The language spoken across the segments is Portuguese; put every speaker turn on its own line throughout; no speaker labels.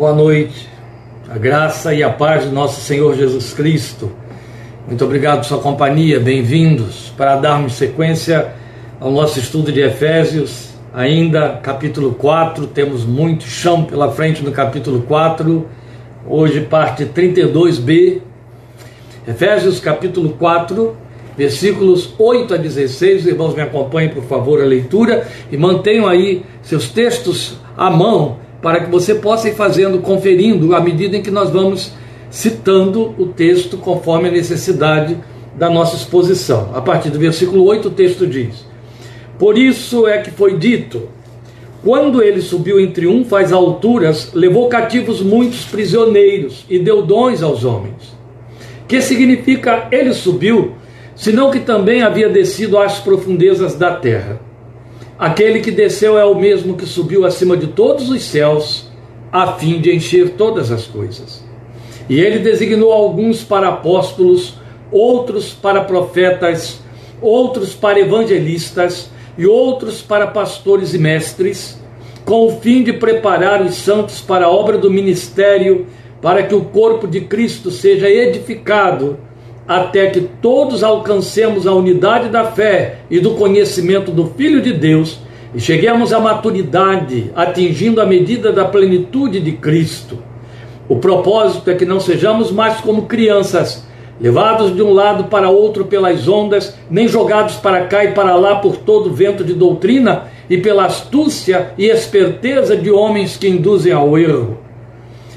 Boa noite, a graça e a paz de nosso Senhor Jesus Cristo. Muito obrigado por sua companhia, bem-vindos para darmos sequência ao nosso estudo de Efésios, ainda capítulo 4. Temos muito chão pela frente no capítulo 4, hoje, parte 32b. Efésios, capítulo 4, versículos 8 a 16. Os irmãos, me acompanhem, por favor, a leitura e mantenham aí seus textos à mão para que você possa ir fazendo, conferindo à medida em que nós vamos citando o texto conforme a necessidade da nossa exposição. A partir do versículo 8, o texto diz: Por isso é que foi dito: quando ele subiu em triunfo às alturas, levou cativos muitos prisioneiros e deu dons aos homens. Que significa ele subiu, senão que também havia descido às profundezas da terra. Aquele que desceu é o mesmo que subiu acima de todos os céus, a fim de encher todas as coisas. E ele designou alguns para apóstolos, outros para profetas, outros para evangelistas e outros para pastores e mestres, com o fim de preparar os santos para a obra do ministério, para que o corpo de Cristo seja edificado até que todos alcancemos a unidade da fé e do conhecimento do Filho de Deus e cheguemos à maturidade, atingindo a medida da plenitude de Cristo. O propósito é que não sejamos mais como crianças, levados de um lado para outro pelas ondas, nem jogados para cá e para lá por todo vento de doutrina e pela astúcia e esperteza de homens que induzem ao erro.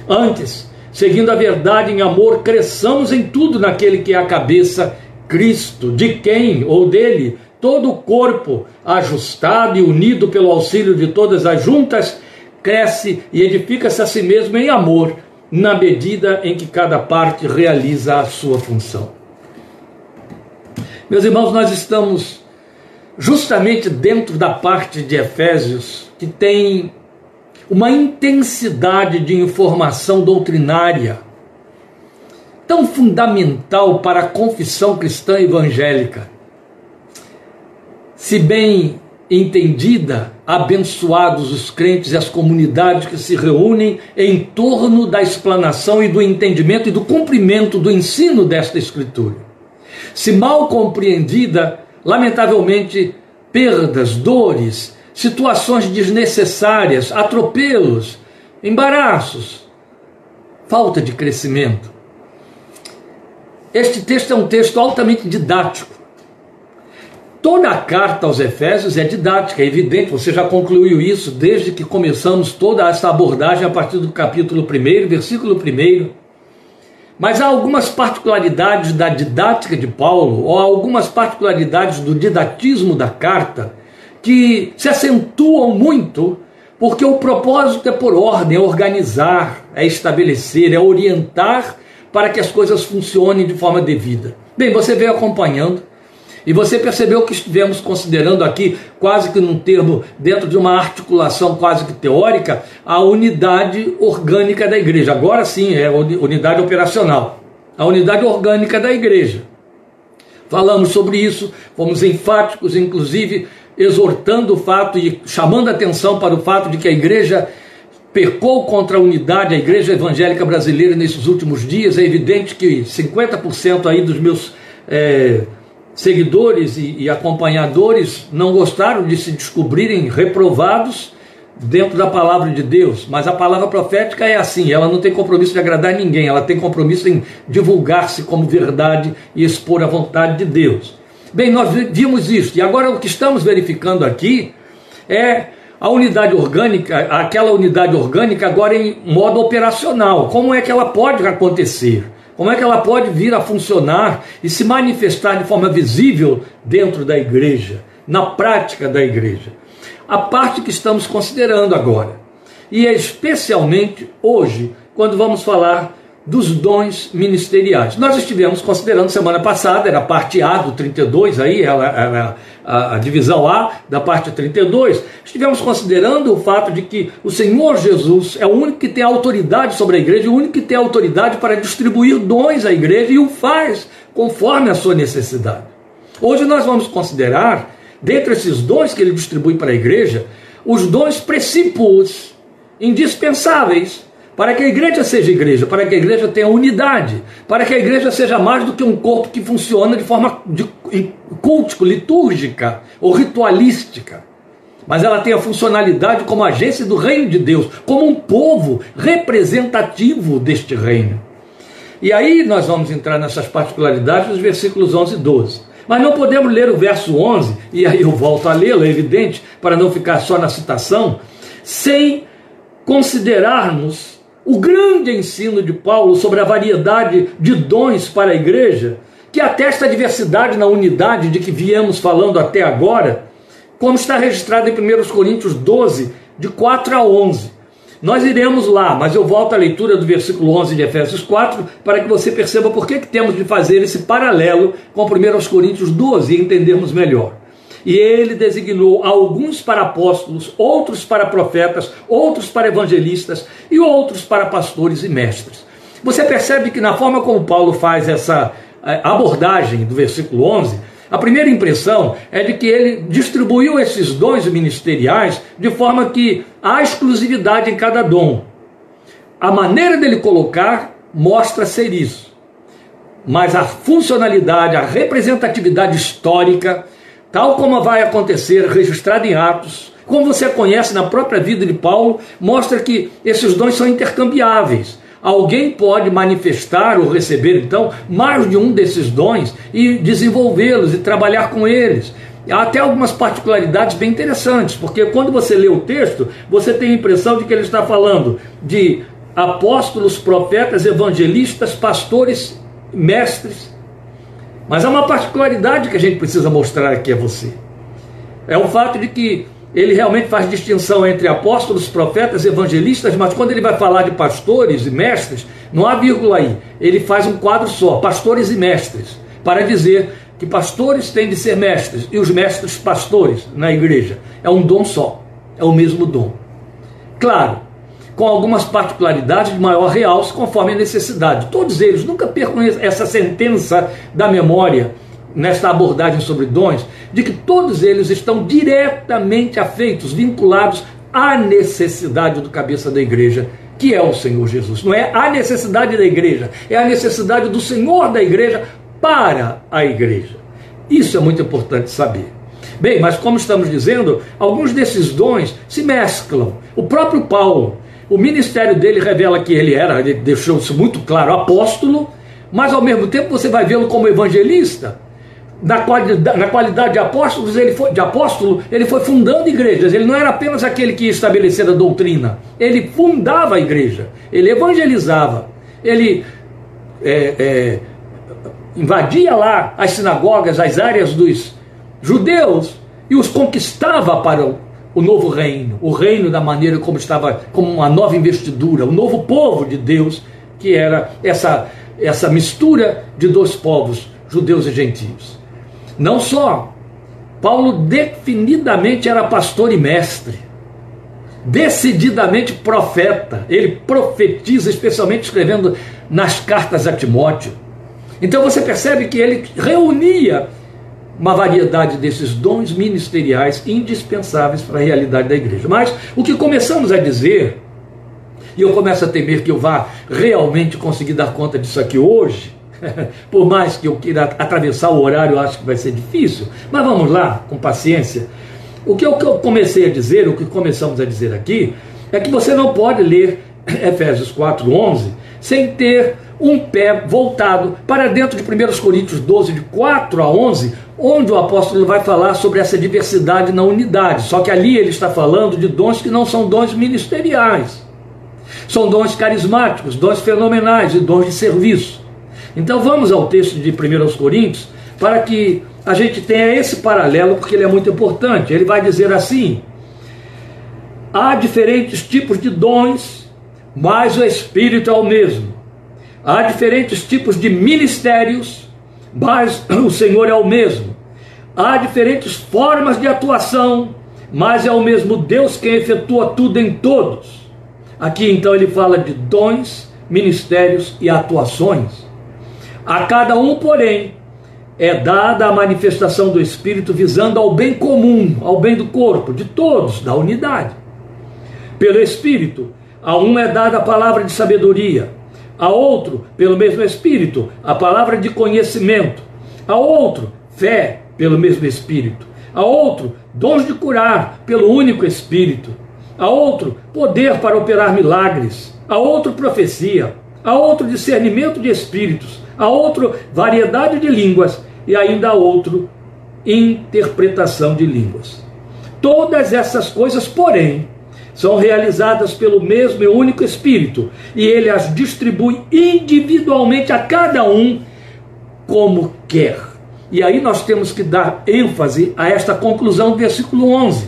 Antes, seguindo a verdade em amor, cresçamos em tudo naquele que é a cabeça, Cristo, de quem ou dele todo o corpo, ajustado e unido pelo auxílio de todas as juntas, cresce e edifica-se a si mesmo em amor, na medida em que cada parte realiza a sua função. Meus irmãos, nós estamos justamente dentro da parte de Efésios que tem uma intensidade de informação doutrinária tão fundamental para a confissão cristã evangélica. Se bem entendida, abençoados os crentes e as comunidades que se reúnem em torno da explanação e do entendimento e do cumprimento do ensino desta Escritura. Se mal compreendida, lamentavelmente, perdas, dores, situações desnecessárias, atropelos, embaraços, falta de crescimento. Este texto é um texto altamente didático. Toda a carta aos Efésios é didática, é evidente, você já concluiu isso desde que começamos toda essa abordagem a partir do capítulo 1, versículo 1. Mas há algumas particularidades da didática de Paulo, ou algumas particularidades do didatismo da carta, que se acentuam muito, porque o propósito é por ordem, é organizar, é estabelecer, é orientar para que as coisas funcionem de forma devida. Bem, você veio acompanhando e você percebeu que estivemos considerando aqui, quase que num termo, dentro de uma articulação quase que teórica, a unidade orgânica da igreja. Agora sim, é unidade operacional. A unidade orgânica da igreja. Falamos sobre isso, fomos enfáticos, inclusive exortando o fato e chamando atenção para o fato de que a igreja pecou contra a unidade, a igreja evangélica brasileira nesses últimos dias. É evidente que 50% aí dos meus é, seguidores e, e acompanhadores não gostaram de se descobrirem reprovados dentro da palavra de Deus, mas a palavra profética é assim, ela não tem compromisso de agradar ninguém, ela tem compromisso em divulgar-se como verdade e expor a vontade de Deus. Bem, nós vimos isso, e agora o que estamos verificando aqui é a unidade orgânica, aquela unidade orgânica agora em modo operacional. Como é que ela pode acontecer? Como é que ela pode vir a funcionar e se manifestar de forma visível dentro da igreja, na prática da igreja? A parte que estamos considerando agora. E é especialmente hoje, quando vamos falar dos dons ministeriais. Nós estivemos considerando semana passada, era a parte A do 32, aí, ela, a, a, divisão A da parte 32, estivemos considerando o fato de que o Senhor Jesus é o único que tem autoridade sobre a igreja, o único que tem autoridade para distribuir dons à igreja e o faz conforme a sua necessidade. Hoje nós vamos considerar, dentre esses dons que ele distribui para a igreja, os dons precípuos, indispensáveis para que a igreja seja igreja, para que a igreja tenha unidade, para que a igreja seja mais do que um corpo que funciona de forma de, cultico, litúrgica ou ritualística. Mas ela tem a funcionalidade como agência do reino de Deus, como um povo representativo deste reino. E aí nós vamos entrar nessas particularidades dos versículos 11 e 12. Mas não podemos ler o verso 11, e aí eu volto a lê-lo, é evidente, para não ficar só na citação, sem considerarmos o grande ensino de Paulo sobre a variedade de dons para a igreja, que atesta a diversidade na unidade de que viemos falando até agora, como está registrado em 1 Coríntios 12, de 4 a 11. Nós iremos lá, mas eu volto à leitura do versículo 11 de Efésios 4 para que você perceba por que, temos de fazer esse paralelo com 1 Coríntios 12 e entendermos melhor. E ele designou alguns para apóstolos, outros para profetas, outros para evangelistas e outros para pastores e mestres. Você percebe que na forma como Paulo faz essa eh, abordagem do versículo 11, a primeira impressão é de que ele distribuiu esses dons ministeriais de forma que há exclusividade em cada dom. A maneira dele colocar mostra ser isso. Mas a funcionalidade, a representatividade histórica, tal como vai acontecer, registrado em Atos, como você conhece na própria vida de Paulo, mostra que esses dons são intercambiáveis. Alguém pode manifestar ou receber, então, mais de um desses dons e desenvolvê-los e trabalhar com eles. Há até algumas particularidades bem interessantes, porque quando você lê o texto, você tem a impressão de que ele está falando de apóstolos, profetas, evangelistas, pastores, mestres. Mas há uma particularidade que a gente precisa mostrar aqui a você. É o fato de que ele realmente faz distinção entre apóstolos, profetas, evangelistas, mas quando ele vai falar de pastores e mestres, não há vírgula aí. Ele faz um quadro só, pastores e mestres, para dizer que pastores têm de ser mestres e os mestres pastores na igreja. É um dom só, é o mesmo dom. Claro, com algumas particularidades de maior realce conforme a necessidade. Todos eles, nunca percam essa sentença da memória nesta abordagem sobre dons, de que todos eles estão diretamente afeitos, vinculados à necessidade do cabeça da igreja, que é o Senhor Jesus. Não é a necessidade da igreja, é a necessidade do Senhor da igreja para a igreja. Isso é muito importante saber. Bem, mas como estamos dizendo, alguns desses dons se mesclam. O próprio Paulo, o ministério dele revela que ele era, ele deixou isso muito claro, apóstolo, mas ao mesmo tempo você vai vê-lo como evangelista na qualidade, na qualidade de apóstolos, ele foi, de apóstolo, ele foi fundando igrejas. Ele não era apenas aquele que estabelecia a doutrina, ele fundava a igreja, ele evangelizava, ele é, é, invadia lá as sinagogas, as áreas dos judeus e os conquistava para o, o novo reino, o reino da maneira como estava, como uma nova investidura, o novo povo de Deus, que era essa, essa mistura de dois povos, judeus e gentios. Não só, Paulo definidamente era pastor e mestre, decididamente profeta. Ele profetiza, especialmente escrevendo nas cartas a Timóteo. Então você percebe que ele reunia uma variedade desses dons ministeriais indispensáveis para a realidade da igreja. Mas o que começamos a dizer, e eu começo a temer que eu vá realmente conseguir dar conta disso aqui hoje, Por mais que eu queira atravessar o horário, eu acho que vai ser difícil. Mas vamos lá, com paciência. O que eu comecei a dizer, o que começamos a dizer aqui, é que você não pode ler Efésios 4:11 sem ter um pé voltado para dentro de 1 Coríntios 12, de 4 a 11, onde o apóstolo vai falar sobre essa diversidade na unidade. Só que ali ele está falando de dons que não são dons ministeriais. São dons carismáticos, dons fenomenais e dons de serviço. Então vamos ao texto de 1 Coríntios para que a gente tenha esse paralelo, porque ele é muito importante. Ele vai dizer assim: há diferentes tipos de dons, mas o Espírito é o mesmo. Há diferentes tipos de ministérios, mas o Senhor é o mesmo. Há diferentes formas de atuação, mas é o mesmo Deus quem efetua tudo em todos. Aqui então ele fala de dons, ministérios e atuações. A cada um, porém, é dada a manifestação do Espírito visando ao bem comum, ao bem do corpo, de todos, da unidade. Pelo Espírito, A um é dada a palavra de sabedoria, a outro, pelo mesmo Espírito, a palavra de conhecimento, a outro, fé, pelo mesmo Espírito, a outro, dons de curar, pelo único Espírito, a outro, poder para operar milagres, a outro, profecia, a outro, discernimento de espíritos, a outro, variedade de línguas e ainda a outro, interpretação de línguas. Todas essas coisas, porém, são realizadas pelo mesmo e único Espírito, e ele as distribui individualmente a cada um como quer. E aí nós temos que dar ênfase a esta conclusão do versículo 11,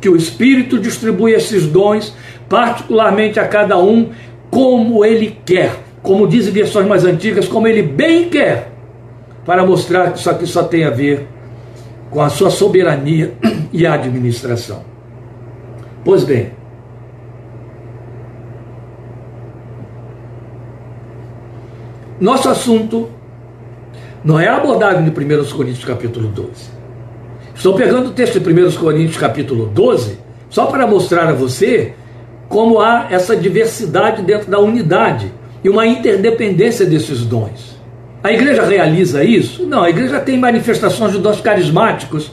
que o Espírito distribui esses dons particularmente a cada um como ele quer, como dizem versões mais antigas, como ele bem quer, para mostrar que isso aqui só tem a ver com a sua soberania e administração. Pois bem, nosso assunto não é abordado em 1 Coríntios capítulo 12. Estou pegando o texto de 1 Coríntios capítulo 12 só para mostrar a você como há essa diversidade dentro da unidade e uma interdependência desses dons. A igreja realiza isso? Não, a igreja tem manifestações de dons carismáticos,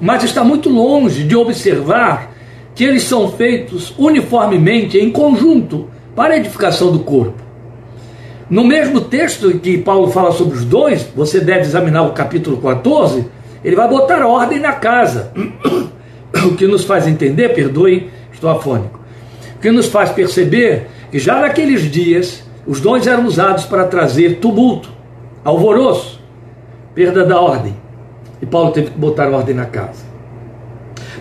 mas está muito longe de observar que eles são feitos uniformemente, em conjunto, para a edificação do corpo. No mesmo texto que Paulo fala sobre os dons, você deve examinar o capítulo 14, ele vai botar ordem na casa. O que nos faz entender, perdoe, estou afônico, que nos faz perceber que já naqueles dias os dons eram usados para trazer tumulto, alvoroço, perda da ordem. E Paulo teve que botar ordem na casa.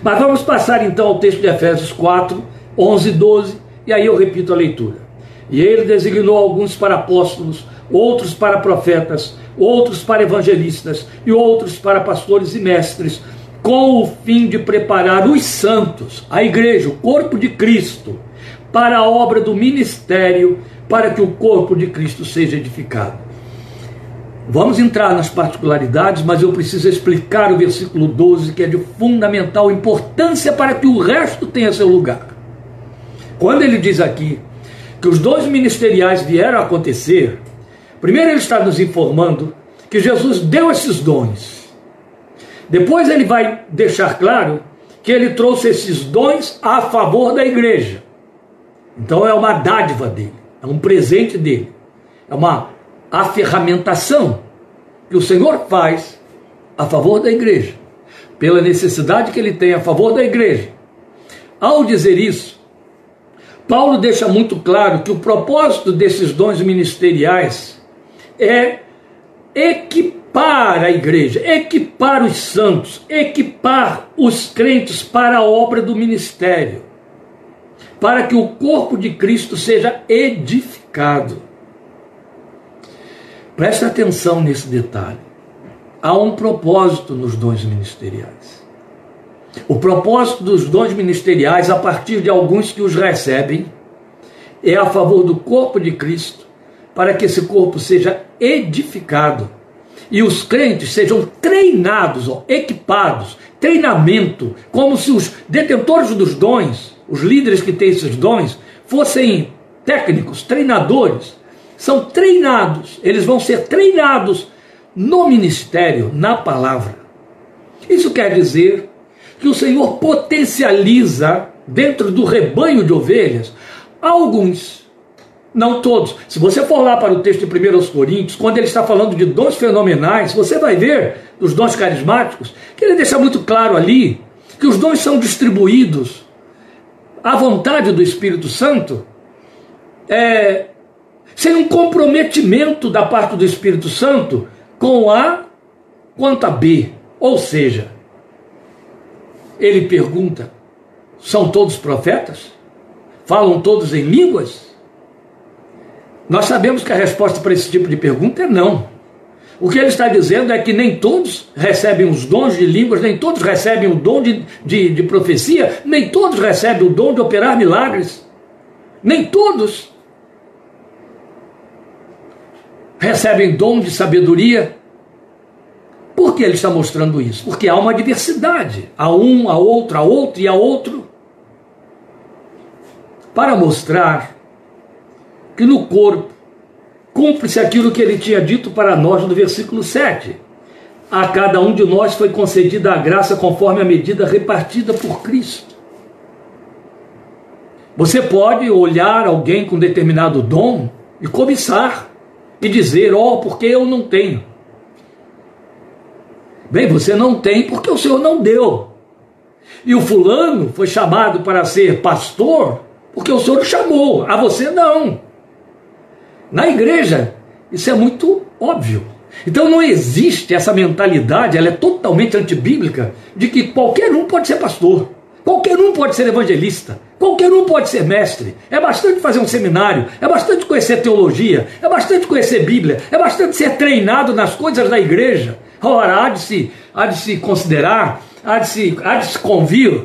Mas vamos passar então ao texto de Efésios 4, 11 e 12, e aí eu repito a leitura. E ele designou alguns para apóstolos, outros para profetas, outros para evangelistas e outros para pastores e mestres, com o fim de preparar os santos, a igreja, o corpo de Cristo, para a obra do ministério, para que o corpo de Cristo seja edificado. Vamos entrar nas particularidades, mas eu preciso explicar o versículo 12, que é de fundamental importância para que o resto tenha seu lugar. Quando ele diz aqui que os dons ministeriais vieram a acontecer, primeiro ele está nos informando que Jesus deu esses dons. Depois ele vai deixar claro que ele trouxe esses dons a favor da igreja. Então é uma dádiva dele, é um presente dele, é uma aferramentação que o Senhor faz a favor da igreja, pela necessidade que ele tem a favor da igreja. Ao dizer isso, Paulo deixa muito claro que o propósito desses dons ministeriais é equipar a igreja, equipar os santos, equipar os crentes para a obra do ministério para que o corpo de Cristo seja edificado. Preste atenção nesse detalhe. Há um propósito nos dons ministeriais. O propósito dos dons ministeriais, a partir de alguns que os recebem, é a favor do corpo de Cristo, para que esse corpo seja edificado e os crentes sejam treinados, ó, equipados, treinamento, como se os detentores dos dons os líderes que têm esses dons, fossem técnicos, treinadores, são treinados, eles vão ser treinados no ministério, na palavra. Isso quer dizer que o Senhor potencializa dentro do rebanho de ovelhas alguns, não todos. Se você for lá para o texto de 1 Coríntios, quando ele está falando de dons fenomenais, você vai ver dos dons carismáticos, que ele deixa muito claro ali que os dons são distribuídos a vontade do Espírito Santo, é, sem um comprometimento da parte do Espírito Santo com A quanto a B. Ou seja, ele pergunta: são todos profetas? Falam todos em línguas? Nós sabemos que a resposta para esse tipo de pergunta é não. O que ele está dizendo é que nem todos recebem os dons de línguas, nem todos recebem o dom de, de, de profecia, nem todos recebem o dom de operar milagres, nem todos recebem dom de sabedoria. Por que ele está mostrando isso? Porque há uma diversidade. Há um, a outro, a outro e a outro. para mostrar que no corpo cumpre-se aquilo que ele tinha dito para nós no versículo 7. A cada um de nós foi concedida a graça conforme a medida repartida por Cristo. Você pode olhar alguém com determinado dom e cobiçar e dizer: oh, porque eu não tenho. Bem, você não tem porque o Senhor não deu. E o fulano foi chamado para ser pastor porque o Senhor chamou, a você não. Na igreja, isso é muito óbvio. Então não existe essa mentalidade, ela é totalmente antibíblica, de que qualquer um pode ser pastor, qualquer um pode ser evangelista, qualquer um pode ser mestre. É bastante fazer um seminário, é bastante conhecer teologia, é bastante conhecer Bíblia, é bastante ser treinado nas coisas da igreja. Ora, há de se, há de se considerar, há de se, há de se convir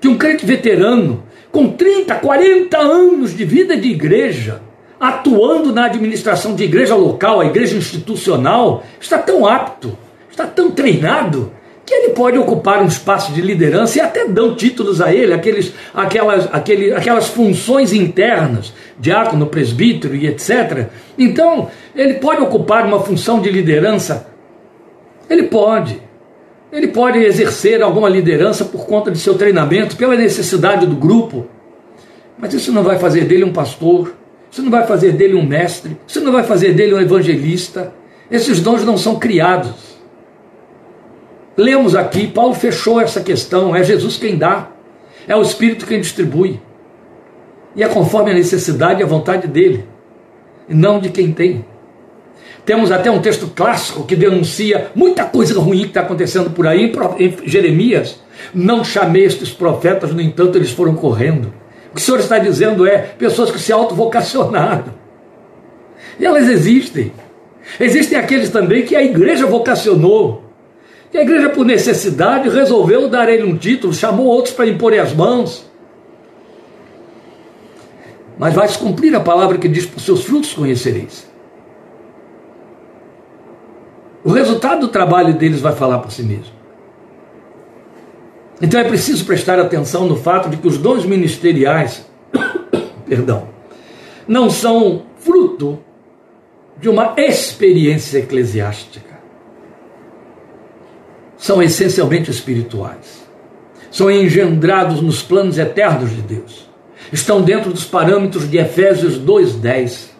que um crente veterano, com 30, 40 anos de vida de igreja, atuando na administração de igreja local, a igreja institucional, está tão apto, está tão treinado, que ele pode ocupar um espaço de liderança e até dão títulos a ele, aqueles, aquelas, aquele, aquelas funções internas, diácono, presbítero e etc. Então, ele pode ocupar uma função de liderança? Ele pode. Ele pode exercer alguma liderança por conta de seu treinamento, pela necessidade do grupo. Mas isso não vai fazer dele um pastor, isso não vai fazer dele um mestre, isso não vai fazer dele um evangelista. Esses dons não são criados. Lemos aqui, Paulo fechou essa questão: é Jesus quem dá, é o Espírito quem distribui. E é conforme a necessidade e a vontade dele, e não de quem tem. Temos até um texto clássico que denuncia muita coisa ruim que está acontecendo por aí em Jeremias. Não chamei estes profetas, no entanto, eles foram correndo. O que o Senhor está dizendo é pessoas que se autovocacionaram. E elas existem. Existem aqueles também que a igreja vocacionou. E a igreja, por necessidade, resolveu dar ele um título, chamou outros para impor as mãos. Mas vai se cumprir a palavra que diz: por seus frutos conhecereis. O resultado do trabalho deles vai falar por si mesmo. Então é preciso prestar atenção no fato de que os dons ministeriais, perdão, não são fruto de uma experiência eclesiástica. São essencialmente espirituais. São engendrados nos planos eternos de Deus. Estão dentro dos parâmetros de Efésios 2:10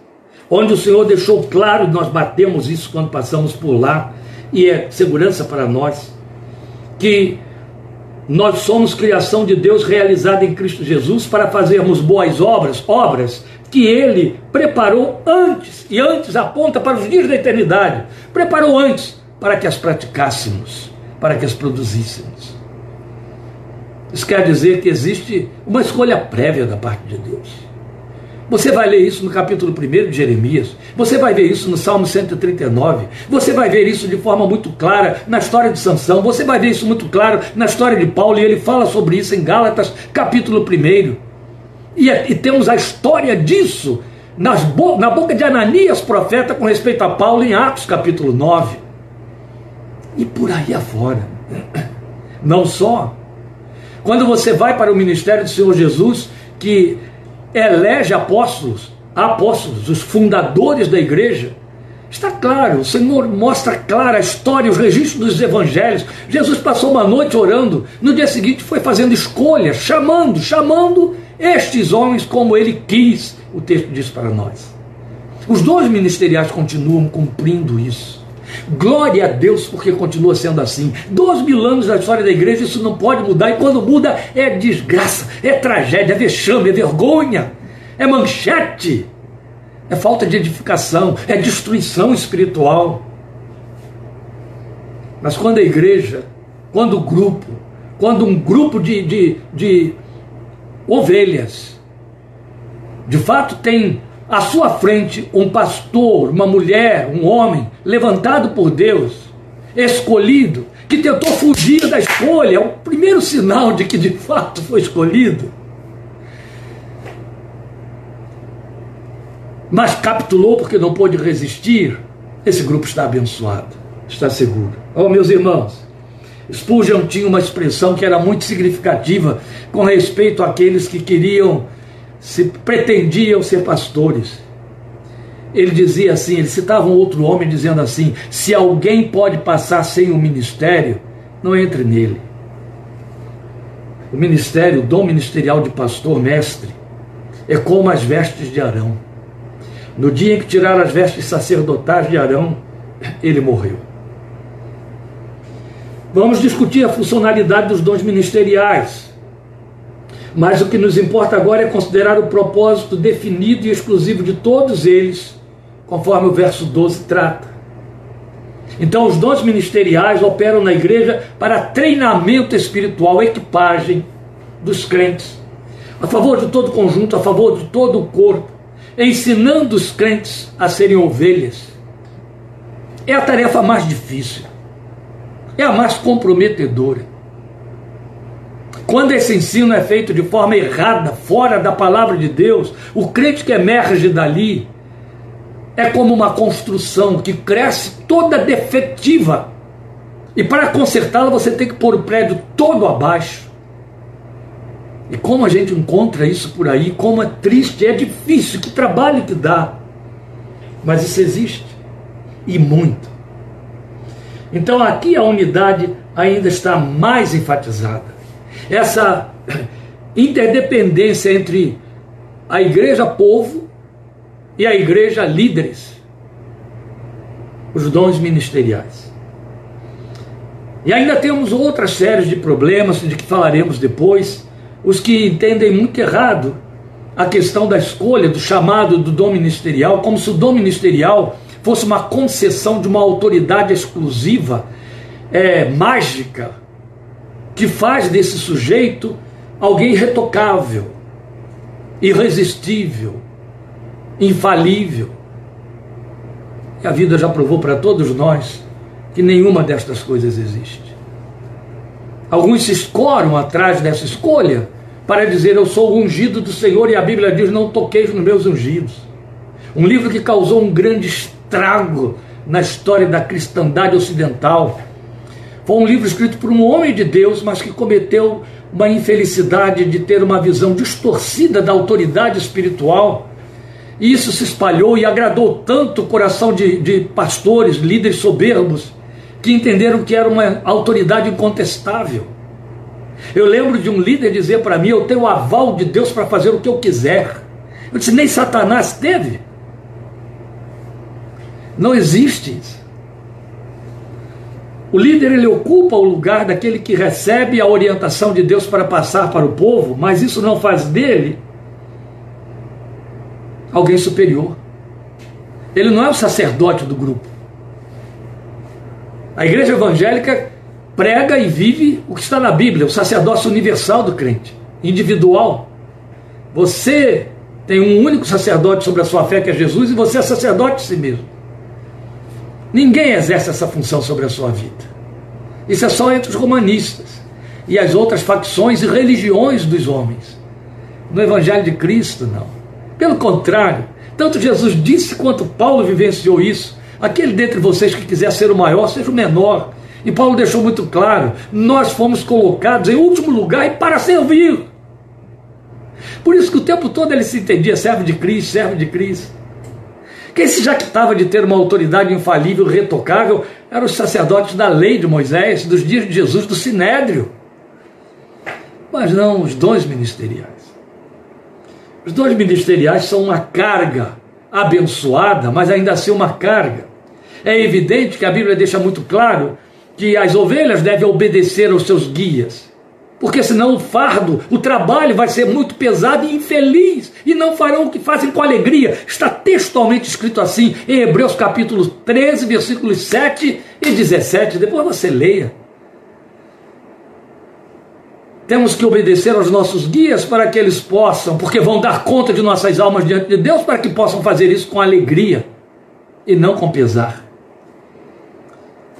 onde o Senhor deixou claro, nós batemos isso quando passamos por lá, e é segurança para nós, que nós somos criação de Deus realizada em Cristo Jesus para fazermos boas obras, obras que Ele preparou antes, e antes aponta para os dias da eternidade, preparou antes para que as praticássemos, para que as produzíssemos. Isso quer dizer que existe uma escolha prévia da parte de Deus. Você vai ler isso no capítulo 1 de Jeremias. Você vai ver isso no Salmo 139. Você vai ver isso de forma muito clara na história de Sansão. Você vai ver isso muito claro na história de Paulo. E ele fala sobre isso em Gálatas, capítulo 1. E, e temos a história disso nas bo na boca de Ananias, profeta, com respeito a Paulo, em Atos, capítulo 9. E por aí afora. Não só. Quando você vai para o ministério do Senhor Jesus, que elege apóstolos, apóstolos, os fundadores da igreja. Está claro, o Senhor mostra clara a história, os registros dos evangelhos. Jesus passou uma noite orando, no dia seguinte foi fazendo escolhas, chamando, chamando estes homens como ele quis, o texto diz para nós. Os dons ministeriais continuam cumprindo isso. Glória a Deus, porque continua sendo assim. Dois mil anos da história da igreja, isso não pode mudar, e quando muda é desgraça, é tragédia, é vexame, é vergonha, é manchete, é falta de edificação, é destruição espiritual. Mas quando a igreja, quando o grupo, quando um grupo de, de, de ovelhas, de fato tem à sua frente um pastor, uma mulher, um homem levantado por Deus, escolhido, que tentou fugir da escolha, é o primeiro sinal de que de fato foi escolhido. Mas capitulou porque não pôde resistir. Esse grupo está abençoado, está seguro. Oh, meus irmãos, Spurgeon tinha uma expressão que era muito significativa com respeito àqueles que queriam se pretendiam ser pastores. Ele dizia assim, ele citava um outro homem dizendo assim: se alguém pode passar sem o ministério, não entre nele. O ministério, o dom ministerial de pastor mestre, é como as vestes de Arão. No dia em que tiraram as vestes sacerdotais de Arão, ele morreu. Vamos discutir a funcionalidade dos dons ministeriais. Mas o que nos importa agora é considerar o propósito definido e exclusivo de todos eles, conforme o verso 12 trata. Então, os dons ministeriais operam na igreja para treinamento espiritual, equipagem dos crentes, a favor de todo o conjunto, a favor de todo o corpo, ensinando os crentes a serem ovelhas. É a tarefa mais difícil, é a mais comprometedora. Quando esse ensino é feito de forma errada, fora da palavra de Deus, o crente que emerge dali é como uma construção que cresce toda defetiva. E para consertá-la você tem que pôr o prédio todo abaixo. E como a gente encontra isso por aí, como é triste, é difícil, que trabalho que dá. Mas isso existe. E muito. Então aqui a unidade ainda está mais enfatizada essa interdependência entre a igreja povo e a igreja líderes, os dons ministeriais. E ainda temos outras séries de problemas de que falaremos depois, os que entendem muito errado a questão da escolha, do chamado do dom ministerial, como se o dom ministerial fosse uma concessão de uma autoridade exclusiva, é, mágica, que faz desse sujeito alguém irretocável, irresistível, infalível. E a vida já provou para todos nós que nenhuma destas coisas existe. Alguns se escoram atrás dessa escolha para dizer eu sou o ungido do Senhor e a Bíblia diz não toqueis nos meus ungidos. Um livro que causou um grande estrago na história da cristandade ocidental foi um livro escrito por um homem de Deus, mas que cometeu uma infelicidade de ter uma visão distorcida da autoridade espiritual. E isso se espalhou e agradou tanto o coração de, de pastores, líderes soberbos, que entenderam que era uma autoridade incontestável. Eu lembro de um líder dizer para mim: Eu tenho o aval de Deus para fazer o que eu quiser. Eu disse: Nem Satanás teve. Não existe isso. O líder ele ocupa o lugar daquele que recebe a orientação de Deus para passar para o povo, mas isso não faz dele alguém superior. Ele não é o sacerdote do grupo. A igreja evangélica prega e vive o que está na Bíblia, o sacerdócio universal do crente, individual. Você tem um único sacerdote sobre a sua fé, que é Jesus, e você é sacerdote de si mesmo. Ninguém exerce essa função sobre a sua vida. Isso é só entre os romanistas e as outras facções e religiões dos homens. No Evangelho de Cristo, não. Pelo contrário, tanto Jesus disse quanto Paulo vivenciou isso. Aquele dentre vocês que quiser ser o maior, seja o menor. E Paulo deixou muito claro: nós fomos colocados em último lugar e para servir. Por isso que o tempo todo ele se entendia servo de Cristo, servo de Cristo. Quem se jactava de ter uma autoridade infalível, retocável, eram os sacerdotes da lei de Moisés, dos dias de Jesus, do Sinédrio. Mas não os dons ministeriais. Os dons ministeriais são uma carga abençoada, mas ainda assim uma carga. É evidente que a Bíblia deixa muito claro que as ovelhas devem obedecer aos seus guias porque senão o fardo, o trabalho vai ser muito pesado e infeliz, e não farão o que fazem com alegria. Está textualmente escrito assim em Hebreus capítulo 13, versículos 7 e 17. Depois você leia. Temos que obedecer aos nossos guias para que eles possam, porque vão dar conta de nossas almas diante de Deus, para que possam fazer isso com alegria e não com pesar.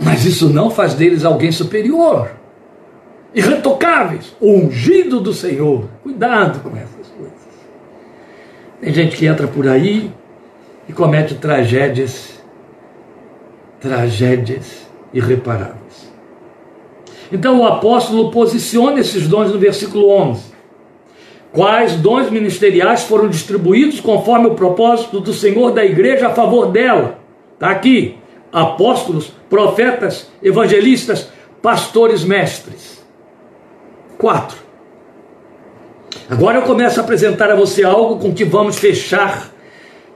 Mas isso não faz deles alguém superior irretocáveis, ungido do Senhor. Cuidado com essas coisas. Tem gente que entra por aí e comete tragédias, tragédias irreparáveis. Então o apóstolo posiciona esses dons no versículo 11. quais dons ministeriais foram distribuídos conforme o propósito do Senhor da igreja a favor dela. Está aqui: apóstolos, profetas, evangelistas, pastores, mestres. Quatro. Agora eu começo a apresentar a você algo com que vamos fechar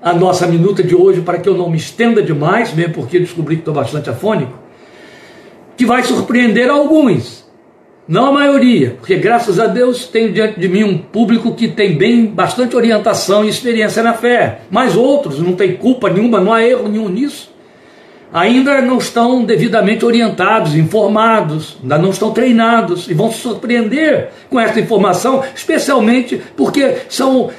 a nossa minuta de hoje para que eu não me estenda demais, mesmo porque descobri que estou bastante afônico, que vai surpreender alguns, não a maioria, porque graças a Deus tenho diante de mim um público que tem bem bastante orientação e experiência na fé, mas outros não tem culpa nenhuma, não há erro nenhum nisso. Ainda não estão devidamente orientados, informados, ainda não estão treinados e vão se surpreender com essa informação, especialmente porque são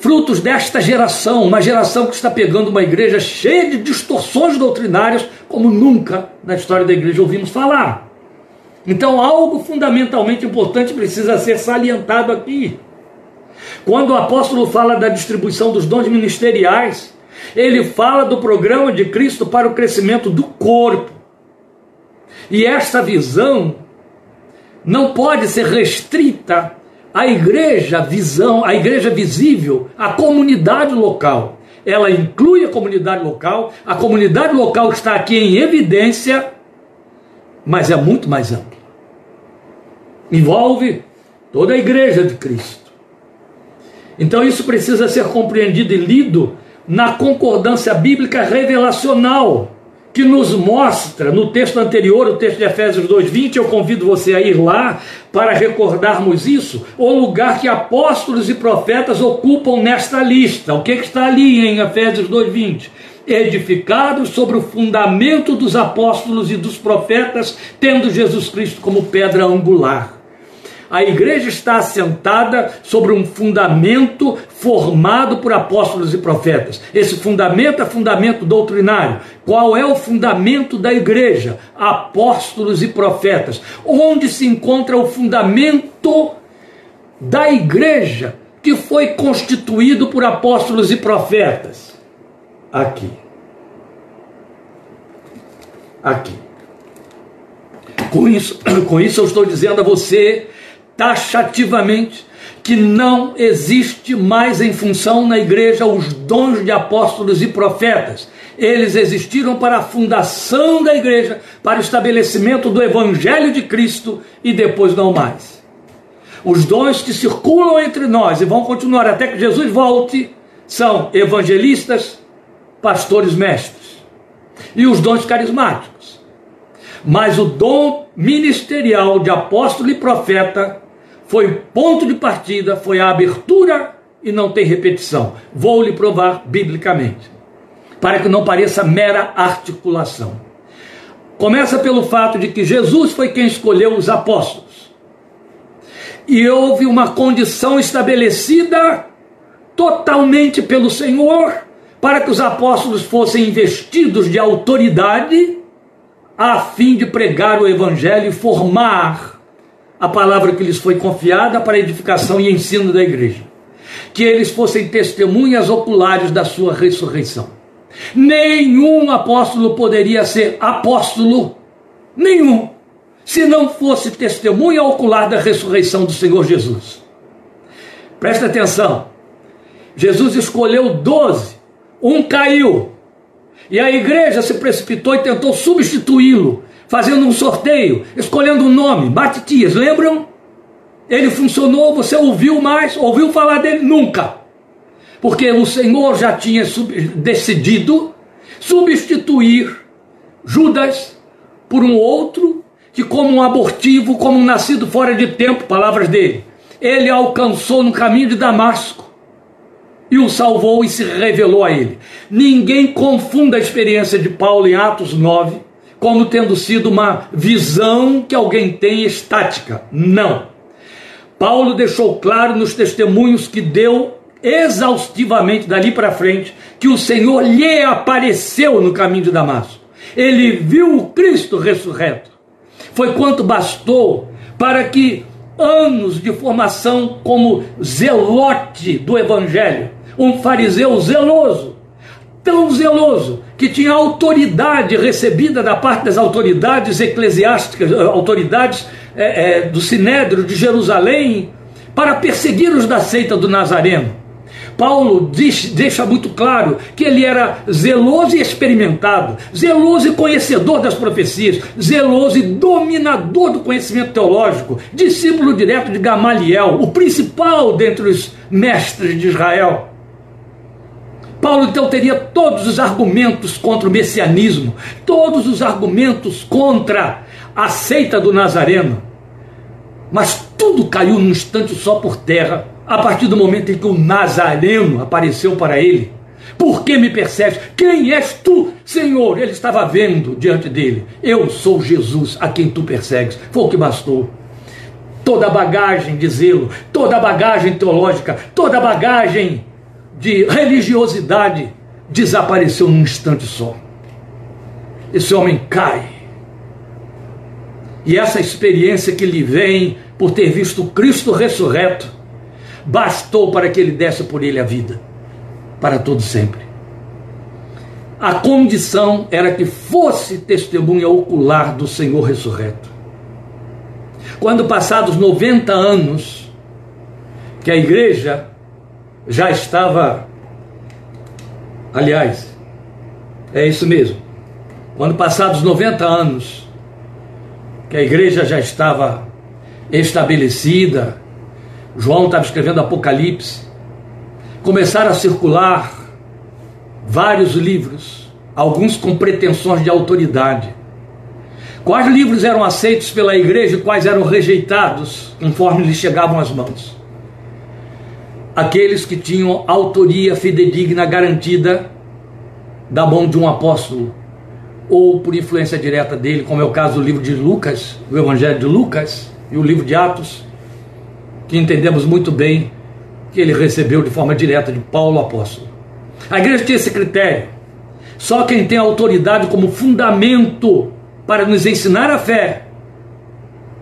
frutos desta geração, uma geração que está pegando uma igreja cheia de distorções doutrinárias, como nunca na história da igreja ouvimos falar. Então, algo fundamentalmente importante precisa ser salientado aqui. Quando o apóstolo fala da distribuição dos dons ministeriais, ele fala do programa de Cristo para o crescimento do corpo. E essa visão não pode ser restrita a igreja visão, a igreja visível, a comunidade local. Ela inclui a comunidade local, a comunidade local está aqui em evidência, mas é muito mais ampla. Envolve toda a igreja de Cristo. Então isso precisa ser compreendido e lido na concordância bíblica revelacional que nos mostra no texto anterior, o texto de Efésios 2:20, eu convido você a ir lá para recordarmos isso, o lugar que apóstolos e profetas ocupam nesta lista. O que, que está ali em Efésios 2:20? Edificados sobre o fundamento dos apóstolos e dos profetas, tendo Jesus Cristo como pedra angular. A igreja está assentada sobre um fundamento formado por apóstolos e profetas. Esse fundamento é fundamento doutrinário. Qual é o fundamento da igreja? Apóstolos e profetas. Onde se encontra o fundamento da igreja que foi constituído por apóstolos e profetas? Aqui. Aqui. Com isso, com isso eu estou dizendo a você taxativamente que não existe mais em função na igreja os dons de apóstolos e profetas. Eles existiram para a fundação da igreja, para o estabelecimento do evangelho de Cristo e depois não mais. Os dons que circulam entre nós e vão continuar até que Jesus volte são evangelistas, pastores mestres e os dons carismáticos. Mas o dom ministerial de apóstolo e profeta foi o ponto de partida, foi a abertura e não tem repetição. Vou lhe provar biblicamente, para que não pareça mera articulação. Começa pelo fato de que Jesus foi quem escolheu os apóstolos. E houve uma condição estabelecida totalmente pelo Senhor para que os apóstolos fossem investidos de autoridade a fim de pregar o evangelho e formar a palavra que lhes foi confiada para edificação e ensino da igreja. Que eles fossem testemunhas oculares da sua ressurreição. Nenhum apóstolo poderia ser apóstolo, nenhum, se não fosse testemunha ocular da ressurreição do Senhor Jesus. Presta atenção. Jesus escolheu doze, um caiu, e a igreja se precipitou e tentou substituí-lo fazendo um sorteio, escolhendo um nome, Matitias, lembram? Ele funcionou, você ouviu mais, ouviu falar dele? Nunca. Porque o Senhor já tinha decidido substituir Judas por um outro que, como um abortivo, como um nascido fora de tempo, palavras dele, ele alcançou no caminho de Damasco e o salvou e se revelou a ele. Ninguém confunda a experiência de Paulo em Atos 9 como tendo sido uma visão que alguém tem estática. Não. Paulo deixou claro nos testemunhos que deu exaustivamente dali para frente que o Senhor lhe apareceu no caminho de Damasco. Ele viu o Cristo ressurreto. Foi quanto bastou para que anos de formação como zelote do evangelho, um fariseu zeloso, tão zeloso que tinha autoridade recebida da parte das autoridades eclesiásticas, eh, autoridades é, é, do Sinédrio de Jerusalém, para perseguir os da seita do Nazareno. Paulo diz, deixa muito claro que ele era zeloso e experimentado, zeloso e conhecedor das profecias, zeloso e dominador do conhecimento teológico, discípulo direto de Gamaliel, o principal dentre os mestres de Israel. Paulo então teria todos os argumentos contra o messianismo, todos os argumentos contra a seita do Nazareno. Mas tudo caiu num instante só por terra, a partir do momento em que o Nazareno apareceu para ele. Por que me percebes? Quem és tu, Senhor? Ele estava vendo diante dele. Eu sou Jesus a quem tu persegues. Foi o que bastou. Toda a bagagem de zelo, toda a bagagem teológica, toda a bagagem de religiosidade desapareceu num instante só. Esse homem cai. E essa experiência que lhe vem por ter visto Cristo ressurreto bastou para que ele desse por ele a vida para todo sempre. A condição era que fosse testemunha ocular do Senhor ressurreto. Quando passados 90 anos que a igreja já estava. Aliás, é isso mesmo. Quando passados 90 anos, que a igreja já estava estabelecida, João estava escrevendo Apocalipse, começaram a circular vários livros, alguns com pretensões de autoridade. Quais livros eram aceitos pela igreja e quais eram rejeitados conforme lhes chegavam às mãos? Aqueles que tinham autoria fidedigna garantida da mão de um apóstolo, ou por influência direta dele, como é o caso do livro de Lucas, o Evangelho de Lucas e o livro de Atos, que entendemos muito bem que ele recebeu de forma direta de Paulo apóstolo. A igreja tinha esse critério. Só quem tem autoridade como fundamento para nos ensinar a fé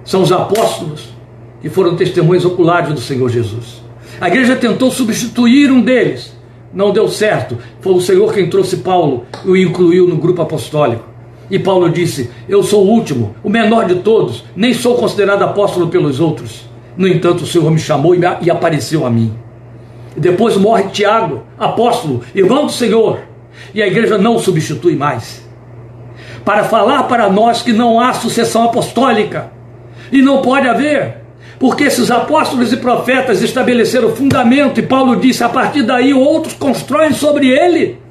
são os apóstolos que foram testemunhas oculares do Senhor Jesus. A igreja tentou substituir um deles, não deu certo. Foi o Senhor quem trouxe Paulo e o incluiu no grupo apostólico. E Paulo disse: Eu sou o último, o menor de todos, nem sou considerado apóstolo pelos outros. No entanto, o Senhor me chamou e apareceu a mim. Depois morre Tiago, apóstolo, irmão do Senhor, e a igreja não o substitui mais. Para falar para nós que não há sucessão apostólica, e não pode haver, porque esses apóstolos e profetas estabeleceram o fundamento, e Paulo disse: a partir daí outros constroem sobre ele.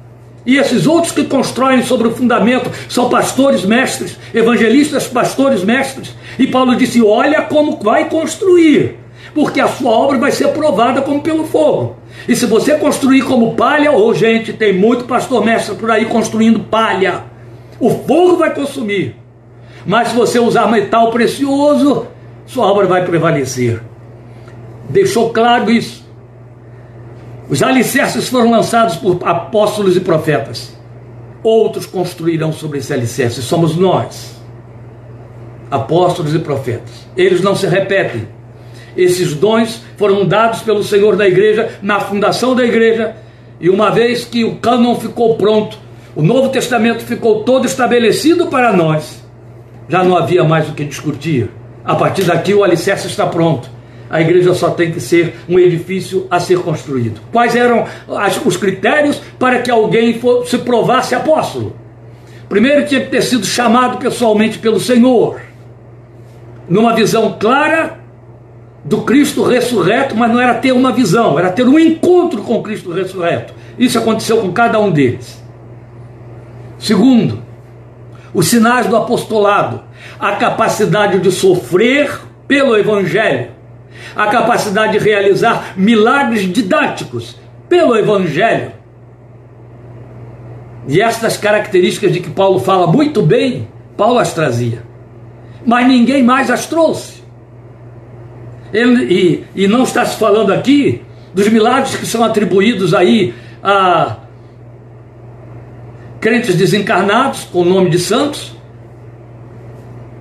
E esses outros que constroem sobre o fundamento são pastores mestres, evangelistas, pastores mestres. E Paulo disse: olha como vai construir, porque a sua obra vai ser provada como pelo fogo. E se você construir como palha, ou oh, gente, tem muito pastor mestre por aí construindo palha, o fogo vai consumir. Mas se você usar metal precioso, sua obra vai prevalecer. Deixou claro isso. Os alicerces foram lançados por apóstolos e profetas. Outros construirão sobre esse alicerce. Somos nós, apóstolos e profetas. Eles não se repetem. Esses dons foram dados pelo Senhor da igreja na fundação da igreja. E uma vez que o cânon ficou pronto, o Novo Testamento ficou todo estabelecido para nós, já não havia mais o que discutir a partir daqui o alicerce está pronto. A igreja só tem que ser um edifício a ser construído. Quais eram os critérios para que alguém se provasse apóstolo? Primeiro, tinha que ter sido chamado pessoalmente pelo Senhor, numa visão clara do Cristo ressurreto, mas não era ter uma visão, era ter um encontro com Cristo ressurreto. Isso aconteceu com cada um deles. Segundo, os sinais do apostolado a capacidade de sofrer pelo Evangelho, a capacidade de realizar milagres didáticos pelo Evangelho. E estas características de que Paulo fala muito bem, Paulo as trazia. Mas ninguém mais as trouxe. Ele, e, e não está se falando aqui dos milagres que são atribuídos aí a crentes desencarnados, com o nome de santos,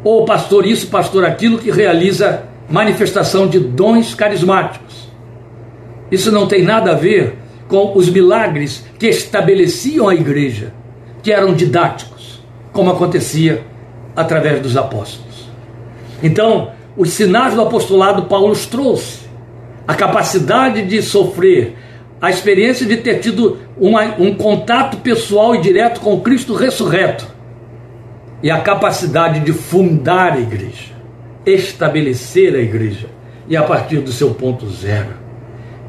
ou pastor isso, pastor aquilo, que realiza manifestação de dons carismáticos. Isso não tem nada a ver com os milagres que estabeleciam a igreja, que eram didáticos, como acontecia através dos apóstolos. Então, os sinais do apostolado Paulo os trouxe, a capacidade de sofrer, a experiência de ter tido uma, um contato pessoal e direto com Cristo ressurreto, e a capacidade de fundar a igreja, estabelecer a igreja, e a partir do seu ponto zero.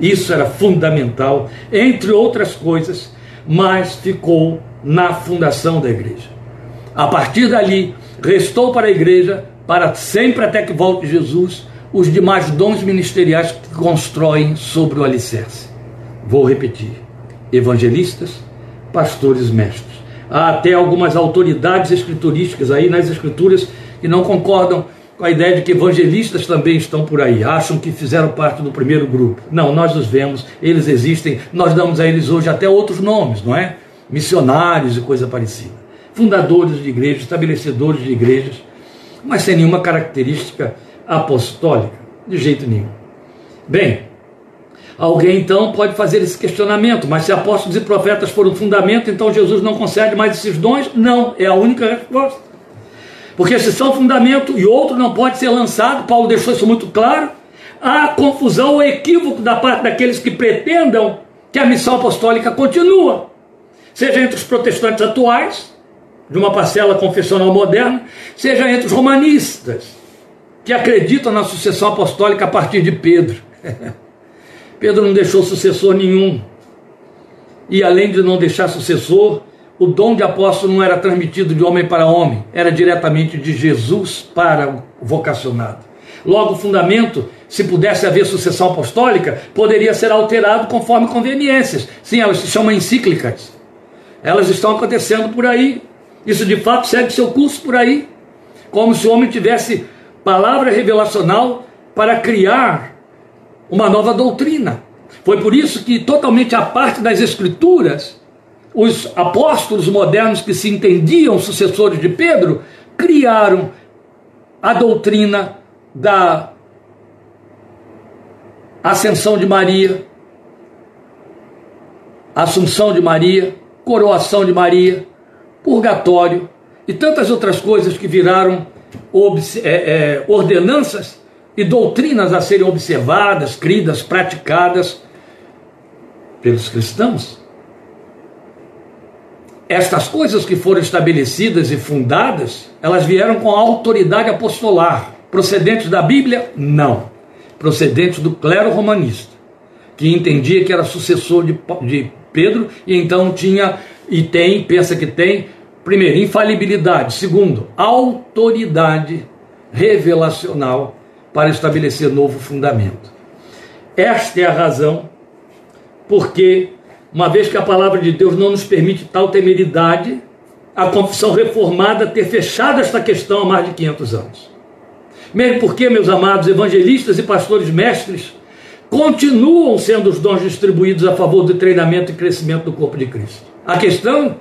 Isso era fundamental, entre outras coisas, mas ficou na fundação da igreja. A partir dali, restou para a igreja, para sempre até que volte Jesus, os demais dons ministeriais que constroem sobre o alicerce. Vou repetir: evangelistas, pastores, mestres. Há até algumas autoridades escriturísticas aí nas escrituras que não concordam com a ideia de que evangelistas também estão por aí, acham que fizeram parte do primeiro grupo. Não, nós os vemos, eles existem, nós damos a eles hoje até outros nomes, não é? Missionários e coisa parecida. Fundadores de igrejas, estabelecedores de igrejas, mas sem nenhuma característica apostólica, de jeito nenhum. Bem, alguém então pode fazer esse questionamento, mas se apóstolos e profetas foram fundamento, então Jesus não concede mais esses dons? Não, é a única resposta. Porque se são fundamento e outro não pode ser lançado, Paulo deixou isso muito claro. Há confusão ou equívoco da parte daqueles que pretendam que a missão apostólica continua, seja entre os protestantes atuais, de uma parcela confessional moderna, seja entre os romanistas, que acreditam na sucessão apostólica a partir de Pedro. Pedro não deixou sucessor nenhum. E além de não deixar sucessor, o dom de apóstolo não era transmitido de homem para homem, era diretamente de Jesus para o vocacionado. Logo, o fundamento, se pudesse haver sucessão apostólica, poderia ser alterado conforme conveniências. Sim, elas se chamam encíclicas. Elas estão acontecendo por aí. Isso de fato segue seu curso por aí. Como se o homem tivesse palavra revelacional para criar uma nova doutrina. Foi por isso que, totalmente à parte das Escrituras, os apóstolos modernos que se entendiam sucessores de Pedro criaram a doutrina da ascensão de Maria, assunção de Maria, coroação de Maria, purgatório e tantas outras coisas que viraram é, é, ordenanças e doutrinas a serem observadas, cridas, praticadas pelos cristãos. Estas coisas que foram estabelecidas e fundadas, elas vieram com a autoridade apostolar. Procedentes da Bíblia? Não. Procedentes do clero romanista, que entendia que era sucessor de, de Pedro e então tinha e tem, pensa que tem, primeiro, infalibilidade, segundo, autoridade revelacional para estabelecer novo fundamento. Esta é a razão porque uma vez que a palavra de Deus não nos permite tal temeridade, a confissão reformada ter fechado esta questão há mais de 500 anos. Mesmo porque, meus amados evangelistas e pastores mestres, continuam sendo os dons distribuídos a favor do treinamento e crescimento do corpo de Cristo. A questão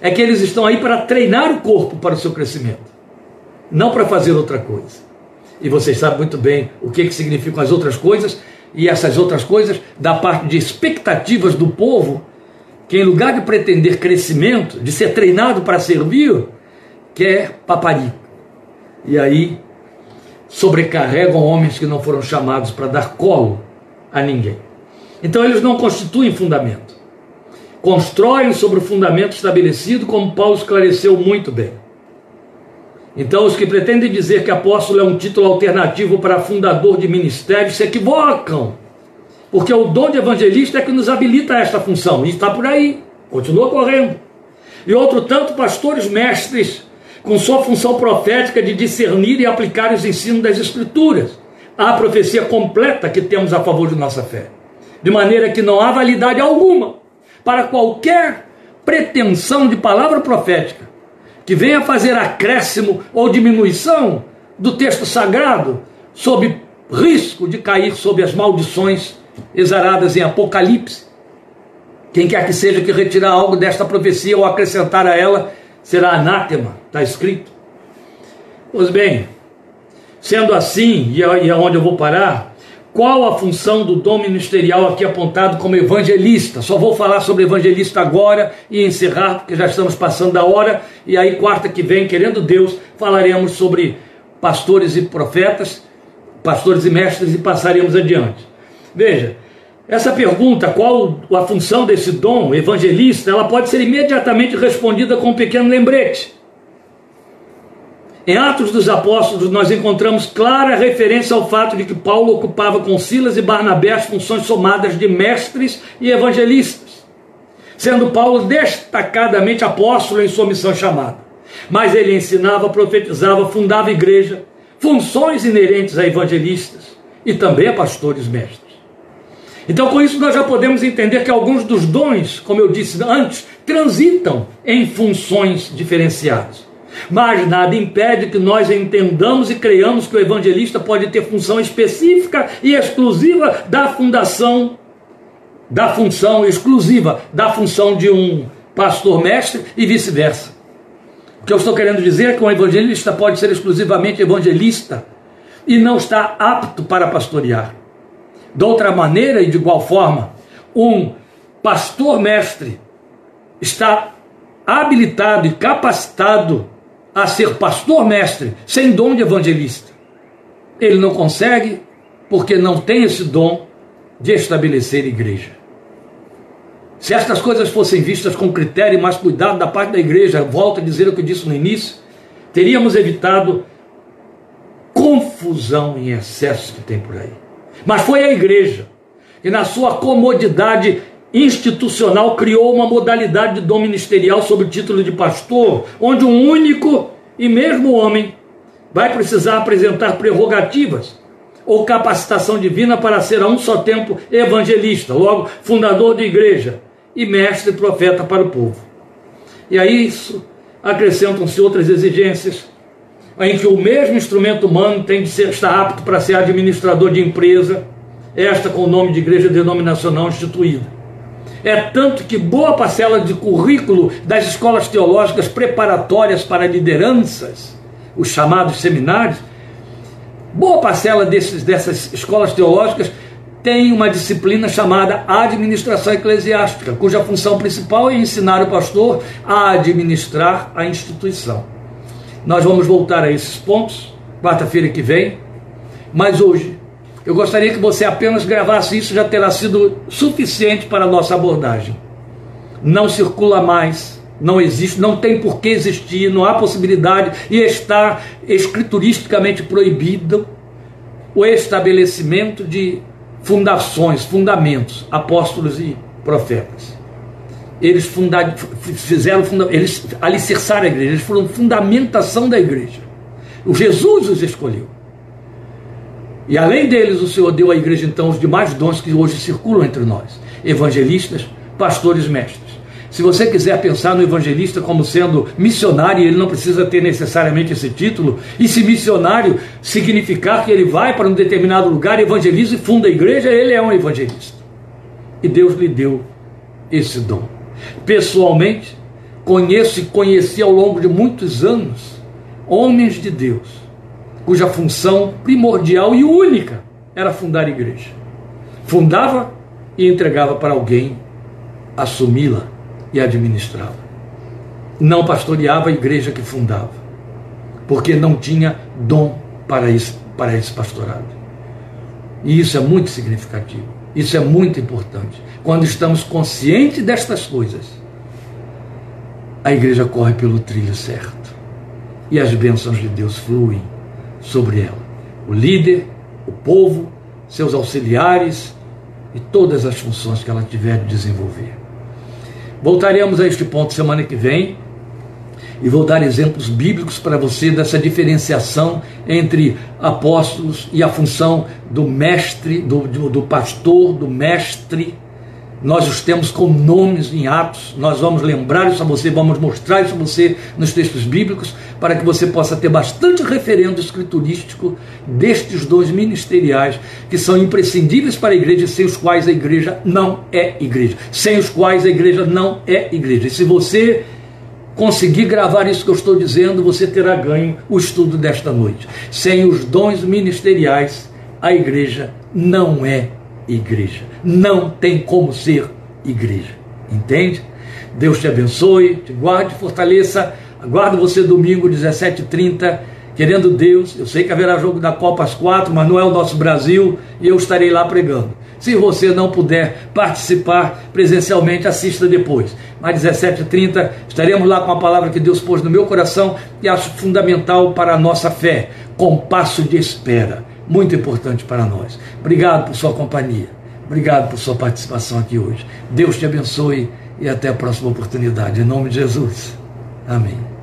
é que eles estão aí para treinar o corpo para o seu crescimento, não para fazer outra coisa. E vocês sabem muito bem o que, que significam as outras coisas, e essas outras coisas da parte de expectativas do povo, que em lugar de pretender crescimento, de ser treinado para servir, quer paparico. E aí sobrecarregam homens que não foram chamados para dar colo a ninguém. Então eles não constituem fundamento. Constroem sobre o fundamento estabelecido, como Paulo esclareceu muito bem. Então, os que pretendem dizer que apóstolo é um título alternativo para fundador de ministério se equivocam. Porque o dom de evangelista é que nos habilita a esta função. E está por aí, continua correndo. E outro tanto, pastores mestres, com sua função profética de discernir e aplicar os ensinos das Escrituras, a profecia completa que temos a favor de nossa fé. De maneira que não há validade alguma para qualquer pretensão de palavra profética que venha fazer acréscimo ou diminuição do texto sagrado, sob risco de cair sob as maldições exaradas em Apocalipse. Quem quer que seja que retirar algo desta profecia ou acrescentar a ela, será anátema, está escrito. Pois bem, sendo assim, e é onde eu vou parar, qual a função do dom ministerial aqui apontado como evangelista? Só vou falar sobre evangelista agora e encerrar, porque já estamos passando da hora. E aí, quarta que vem, querendo Deus, falaremos sobre pastores e profetas, pastores e mestres e passaremos adiante. Veja, essa pergunta, qual a função desse dom evangelista, ela pode ser imediatamente respondida com um pequeno lembrete. Em Atos dos Apóstolos, nós encontramos clara referência ao fato de que Paulo ocupava com Silas e Barnabé as funções somadas de mestres e evangelistas, sendo Paulo destacadamente apóstolo em sua missão chamada. Mas ele ensinava, profetizava, fundava igreja, funções inerentes a evangelistas e também a pastores mestres. Então, com isso, nós já podemos entender que alguns dos dons, como eu disse antes, transitam em funções diferenciadas. Mas nada impede que nós entendamos e creiamos que o evangelista pode ter função específica e exclusiva da fundação, da função exclusiva da função de um pastor mestre e vice-versa. O que eu estou querendo dizer é que um evangelista pode ser exclusivamente evangelista e não está apto para pastorear. De outra maneira e de igual forma, um pastor mestre está habilitado e capacitado a ser pastor mestre sem dom de evangelista. Ele não consegue porque não tem esse dom de estabelecer igreja. Se estas coisas fossem vistas com critério e mais cuidado da parte da igreja, volto a dizer o que eu disse no início, teríamos evitado confusão em excesso que tem por aí. Mas foi a igreja que, na sua comodidade institucional, criou uma modalidade de dom ministerial sob o título de pastor, onde um único e mesmo homem vai precisar apresentar prerrogativas ou capacitação divina para ser a um só tempo evangelista, logo fundador de igreja e mestre e profeta para o povo. E a isso acrescentam-se outras exigências em que o mesmo instrumento humano tem de ser, estar apto para ser administrador de empresa, esta com o nome de igreja denominacional instituída. É tanto que boa parcela de currículo das escolas teológicas preparatórias para lideranças, os chamados seminários, boa parcela desses, dessas escolas teológicas tem uma disciplina chamada administração eclesiástica, cuja função principal é ensinar o pastor a administrar a instituição. Nós vamos voltar a esses pontos quarta-feira que vem, mas hoje eu gostaria que você apenas gravasse isso, já terá sido suficiente para a nossa abordagem. Não circula mais, não existe, não tem por que existir, não há possibilidade e está escrituristicamente proibido o estabelecimento de fundações, fundamentos, apóstolos e profetas. Eles fizeram, eles alicerçaram a igreja, eles foram fundamentação da igreja. O Jesus os escolheu. E além deles, o Senhor deu à igreja então os demais dons que hoje circulam entre nós: evangelistas, pastores, mestres. Se você quiser pensar no evangelista como sendo missionário, ele não precisa ter necessariamente esse título, e se missionário significar que ele vai para um determinado lugar, evangeliza e funda a igreja, ele é um evangelista. E Deus lhe deu esse dom. Pessoalmente, conheço e conheci ao longo de muitos anos homens de Deus cuja função primordial e única era fundar igreja. Fundava e entregava para alguém assumi-la e administrá-la. Não pastoreava a igreja que fundava, porque não tinha dom para esse, para esse pastorado. E isso é muito significativo, isso é muito importante. Quando estamos conscientes destas coisas, a igreja corre pelo trilho certo e as bênçãos de Deus fluem sobre ela. O líder, o povo, seus auxiliares e todas as funções que ela tiver de desenvolver. Voltaremos a este ponto semana que vem e vou dar exemplos bíblicos para você dessa diferenciação entre apóstolos e a função do mestre, do, do, do pastor, do mestre nós os temos com nomes em Atos, nós vamos lembrar isso a você, vamos mostrar isso a você nos textos bíblicos, para que você possa ter bastante referendo escriturístico destes dois ministeriais que são imprescindíveis para a igreja, sem os quais a igreja não é igreja, sem os quais a igreja não é igreja. E se você conseguir gravar isso que eu estou dizendo, você terá ganho o estudo desta noite. Sem os dons ministeriais, a igreja não é igreja. Não tem como ser igreja. Entende? Deus te abençoe, te guarde, fortaleça. Aguardo você domingo, 17h30. Querendo Deus, eu sei que haverá jogo da Copa às quatro, mas não é o nosso Brasil e eu estarei lá pregando. Se você não puder participar presencialmente, assista depois. Às 17h30 estaremos lá com a palavra que Deus pôs no meu coração e acho fundamental para a nossa fé, com passo de espera. Muito importante para nós. Obrigado por sua companhia. Obrigado por sua participação aqui hoje. Deus te abençoe e até a próxima oportunidade. Em nome de Jesus. Amém.